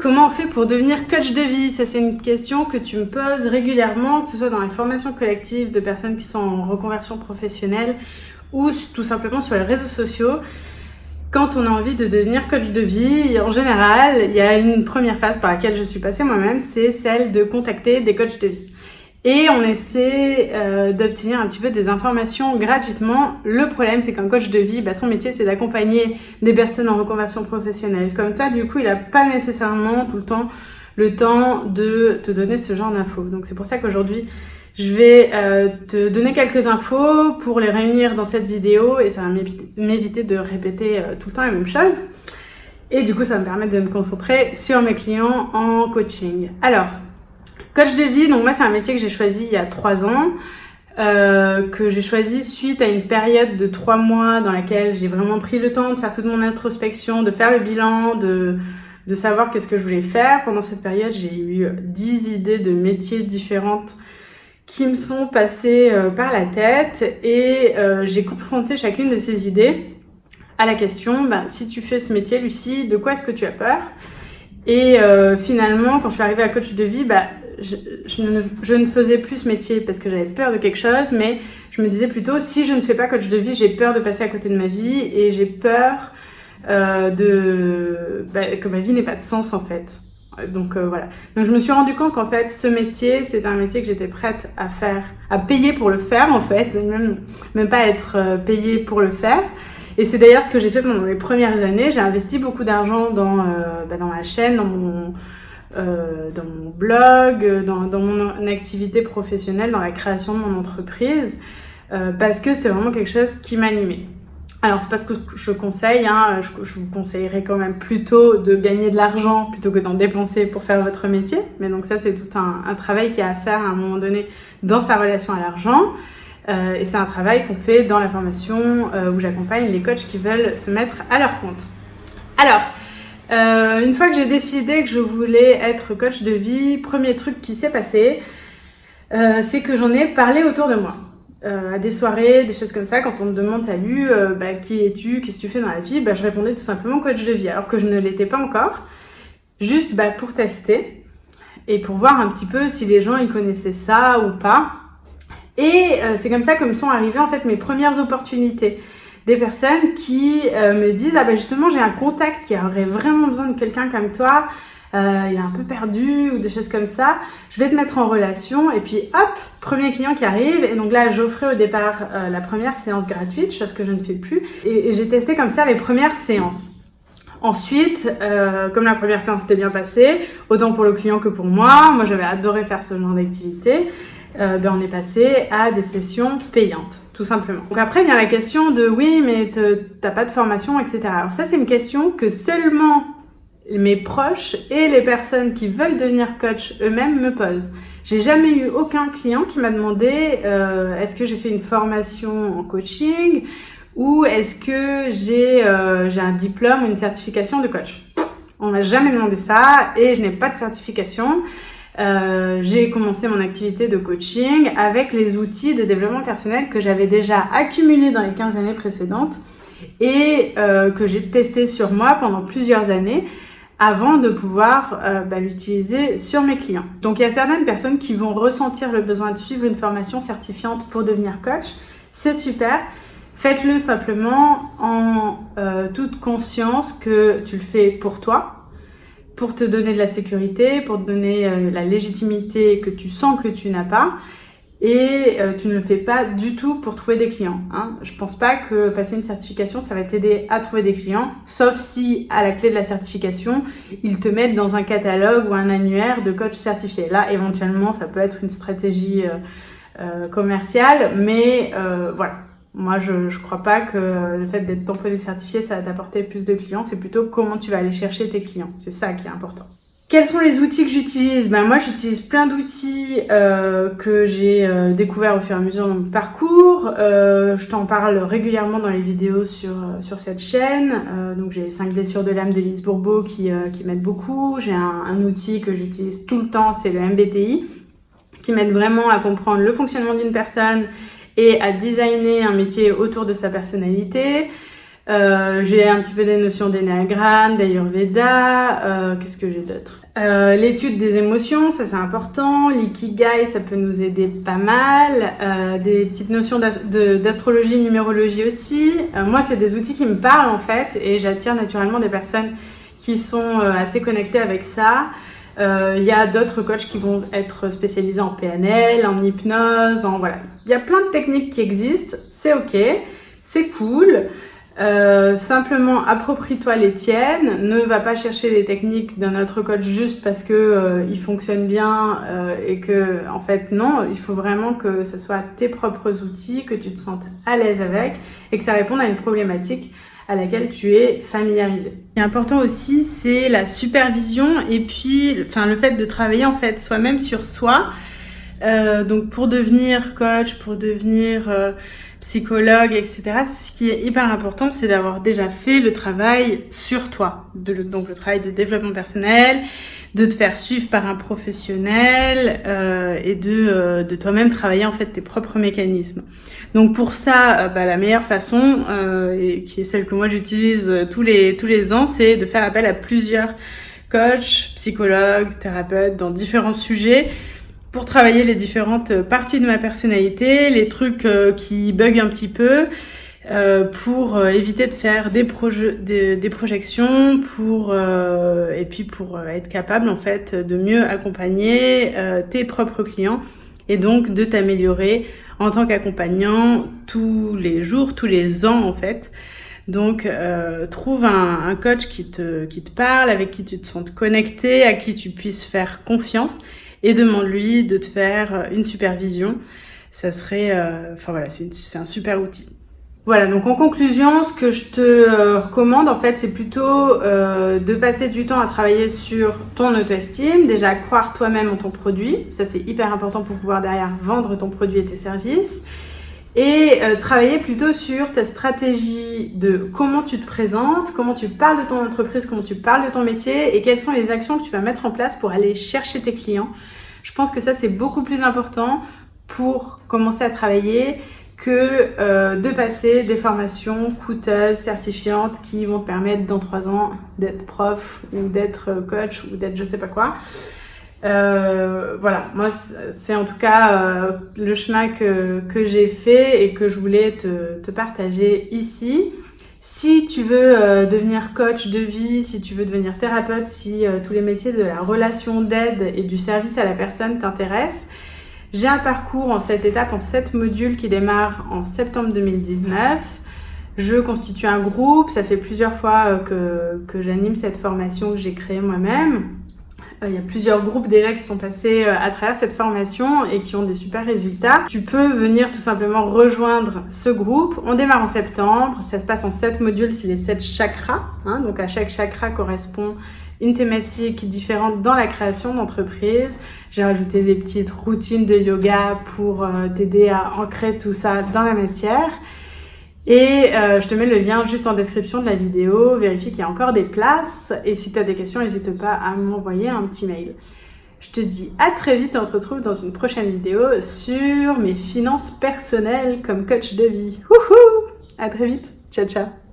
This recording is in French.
Comment on fait pour devenir coach de vie? Ça, c'est une question que tu me poses régulièrement, que ce soit dans les formations collectives de personnes qui sont en reconversion professionnelle ou tout simplement sur les réseaux sociaux. Quand on a envie de devenir coach de vie, en général, il y a une première phase par laquelle je suis passée moi-même, c'est celle de contacter des coachs de vie et on essaie euh, d'obtenir un petit peu des informations gratuitement. Le problème, c'est qu'un coach de vie, bah, son métier, c'est d'accompagner des personnes en reconversion professionnelle. Comme toi, du coup, il n'a pas nécessairement tout le temps le temps de te donner ce genre d'infos. Donc c'est pour ça qu'aujourd'hui, je vais euh, te donner quelques infos pour les réunir dans cette vidéo et ça va m'éviter de répéter euh, tout le temps les mêmes choses. Et du coup, ça va me permettre de me concentrer sur mes clients en coaching. Alors, Coach de vie, donc moi c'est un métier que j'ai choisi il y a trois ans, euh, que j'ai choisi suite à une période de trois mois dans laquelle j'ai vraiment pris le temps de faire toute mon introspection, de faire le bilan, de, savoir qu'est-ce que je voulais faire. Pendant cette période, j'ai eu dix idées de métiers différentes qui me sont passées euh, par la tête et euh, j'ai confronté chacune de ces idées à la question, bah, si tu fais ce métier, Lucie, de quoi est-ce que tu as peur? Et finalement, quand je suis arrivée à coach de vie, bah, je, ne, faisais plus ce métier parce que j'avais peur de quelque chose, mais je me disais plutôt, si je ne fais pas coach de vie, j'ai peur de passer à côté de ma vie et j'ai peur euh, de bah, que ma vie n'ait pas de sens en fait. Donc euh, voilà. Donc je me suis rendu compte qu'en fait, ce métier, c'est un métier que j'étais prête à faire, à payer pour le faire en fait, même, même pas être euh, payée pour le faire. Et c'est d'ailleurs ce que j'ai fait pendant les premières années. J'ai investi beaucoup d'argent dans, euh, bah, dans ma chaîne, dans mon euh, dans mon blog, dans, dans, mon activité professionnelle, dans la création de mon entreprise, euh, parce que c'était vraiment quelque chose qui m'animait. Alors c'est pas ce que je conseille, hein, je, vous conseillerais quand même plutôt de gagner de l'argent plutôt que d'en dépenser pour faire votre métier. Mais donc ça c'est tout un, un, travail qui a à faire à un moment donné dans sa relation à l'argent. Euh, et c'est un travail qu'on fait dans la formation euh, où j'accompagne les coachs qui veulent se mettre à leur compte. Alors, euh, une fois que j'ai décidé que je voulais être coach de vie, premier truc qui s'est passé, euh, c'est que j'en ai parlé autour de moi. Euh, à des soirées, des choses comme ça, quand on me demande salut, euh, bah, qui es-tu, qu'est-ce que tu fais dans la vie, bah, je répondais tout simplement coach de vie, alors que je ne l'étais pas encore, juste bah, pour tester et pour voir un petit peu si les gens ils connaissaient ça ou pas. Et euh, c'est comme ça que me sont arrivées en fait mes premières opportunités des personnes qui euh, me disent ah ben justement j'ai un contact qui aurait vraiment besoin de quelqu'un comme toi euh, il est un peu perdu ou des choses comme ça. Je vais te mettre en relation et puis hop premier client qui arrive. Et donc là j'offrais au départ euh, la première séance gratuite chose que je ne fais plus. Et, et j'ai testé comme ça les premières séances Ensuite, euh, comme la première séance s'était bien passée, autant pour le client que pour moi, moi j'avais adoré faire ce genre d'activité, euh, ben on est passé à des sessions payantes, tout simplement. Donc après, il y a la question de oui, mais t'as pas de formation, etc. Alors ça, c'est une question que seulement mes proches et les personnes qui veulent devenir coach eux-mêmes me posent. J'ai jamais eu aucun client qui m'a demandé euh, est-ce que j'ai fait une formation en coaching? Ou est-ce que j'ai euh, un diplôme ou une certification de coach? On m'a jamais demandé ça et je n'ai pas de certification. Euh, j'ai commencé mon activité de coaching avec les outils de développement personnel que j'avais déjà accumulés dans les 15 années précédentes et euh, que j'ai testé sur moi pendant plusieurs années avant de pouvoir bah, l'utiliser sur mes clients. Donc il y a certaines personnes qui vont ressentir le besoin de suivre une formation certifiante pour devenir coach. C'est super. Faites-le simplement en euh, toute conscience que tu le fais pour toi, pour te donner de la sécurité, pour te donner euh, la légitimité que tu sens que tu n'as pas. Et euh, tu ne le fais pas du tout pour trouver des clients. Hein. Je pense pas que passer une certification, ça va t'aider à trouver des clients, sauf si à la clé de la certification, ils te mettent dans un catalogue ou un annuaire de coach certifié. Là, éventuellement, ça peut être une stratégie commerciale, mais voilà, moi, je ne crois pas que le fait d'être tamponné certifié, ça va t'apporter plus de clients. C'est plutôt comment tu vas aller chercher tes clients. C'est ça qui est important. Quels sont les outils que j'utilise? Ben moi, j'utilise plein d'outils euh, que j'ai euh, découverts au fur et à mesure dans mon parcours. Euh, je t'en parle régulièrement dans les vidéos sur sur cette chaîne. Donc j'ai 5 blessures de l'âme d'Elise Bourbeau qui qui m'aide beaucoup. J'ai un outil que j'utilise tout le temps, c'est le MBTI, qui m'aide vraiment à comprendre le fonctionnement d'une personne et à designer un métier autour de sa personnalité. Euh, j'ai un petit peu des notions d'énéagramme, d'ayurveda. Euh, Qu'est-ce que j'ai d'autre? Euh, L'étude des émotions, ça c'est important. L'ikigai, ça peut nous aider pas mal. Des petites notions d'astrologie, numérologie aussi. Moi, c'est des outils qui me parlent en fait, et j'attire naturellement des personnes qui sont assez connectées avec ça. Il y a d'autres coachs qui vont être spécialisés en PNL, en hypnose, en voilà. Il y a plein de techniques qui existent. C'est ok, c'est cool. Euh, simplement approprie-toi les tiennes, ne va pas chercher les techniques d'un autre coach juste parce que euh, il fonctionne bien euh, et que en fait non, il faut vraiment que ce soit tes propres outils, que tu te sentes à l'aise avec et que ça réponde à une problématique à laquelle tu es familiarisé. Est important aussi, c'est la supervision et puis enfin le fait de travailler en fait soi-même sur soi. Donc pour devenir coach, pour devenir psychologue, etc. Ce qui est hyper important, c'est d'avoir déjà fait le travail sur toi. donc le travail de développement personnel, de te faire suivre par un professionnel euh, et de, euh, de toi-même travailler en fait tes propres mécanismes. Donc pour ça, euh, bah, la meilleure façon, et qui est celle que moi j'utilise tous les, tous les ans, c'est de faire appel à plusieurs coachs, psychologues, thérapeutes dans différents sujets pour travailler les différentes parties de ma personnalité, les trucs euh, qui bug un petit peu, euh, pour euh, éviter de faire des, des, des projections, pour et puis pour être capable en fait de mieux accompagner tes propres clients et donc de t'améliorer en tant qu'accompagnant tous les jours, tous les ans en fait. Donc, trouve un, un, coach qui te, qui te parle, avec qui tu te sens connecté, à qui tu puisses faire confiance et demande-lui de te faire une supervision. Ça serait, euh, enfin voilà, c'est un super outil. Voilà, donc en conclusion, ce que je te euh, recommande en fait, c'est plutôt euh, de passer du temps à travailler sur ton auto-estime, déjà croire toi-même en ton produit, ça c'est hyper important pour pouvoir derrière vendre ton produit et tes services, et euh, travailler plutôt sur ta stratégie de comment tu te présentes, comment tu parles de ton entreprise, comment tu parles de ton métier et quelles sont les actions que tu vas mettre en place pour aller chercher tes clients. Je pense que ça c'est beaucoup plus important pour commencer à travailler que euh, de passer des formations coûteuses, certifiantes qui vont te permettre dans trois ans d'être prof ou d'être coach ou d'être je sais pas quoi. Euh, voilà, moi c'est en tout cas euh, le chemin que, j'ai fait et que je voulais te, partager ici. Si tu veux euh, devenir coach de vie, si tu veux devenir thérapeute, si tous les métiers de la relation d'aide et du service à la personne t'intéressent, j'ai un parcours en cette étape, en sept modules qui démarre en septembre 2019. Je constitue un groupe, ça fait plusieurs fois que, que j'anime cette formation que j'ai créée moi-même. Euh, il y a plusieurs groupes déjà qui sont passés euh, à travers cette formation et qui ont des super résultats. Tu peux venir tout simplement rejoindre ce groupe. On démarre en septembre. Ça se passe en 7 modules, c'est les 7 chakras. Hein. donc à chaque chakra correspond une thématique différente dans la création d'entreprise. J'ai rajouté des petites routines de yoga pour euh, t'aider à ancrer tout ça dans la matière. Et euh, je te mets le lien juste en description de la vidéo. Vérifie qu'il y a encore des places. Et si tu as des questions, n'hésite pas à m'envoyer un petit mail. Je te dis à très vite. On se retrouve dans une prochaine vidéo sur mes finances personnelles comme coach de vie. Wouhou À très vite. Ciao, ciao.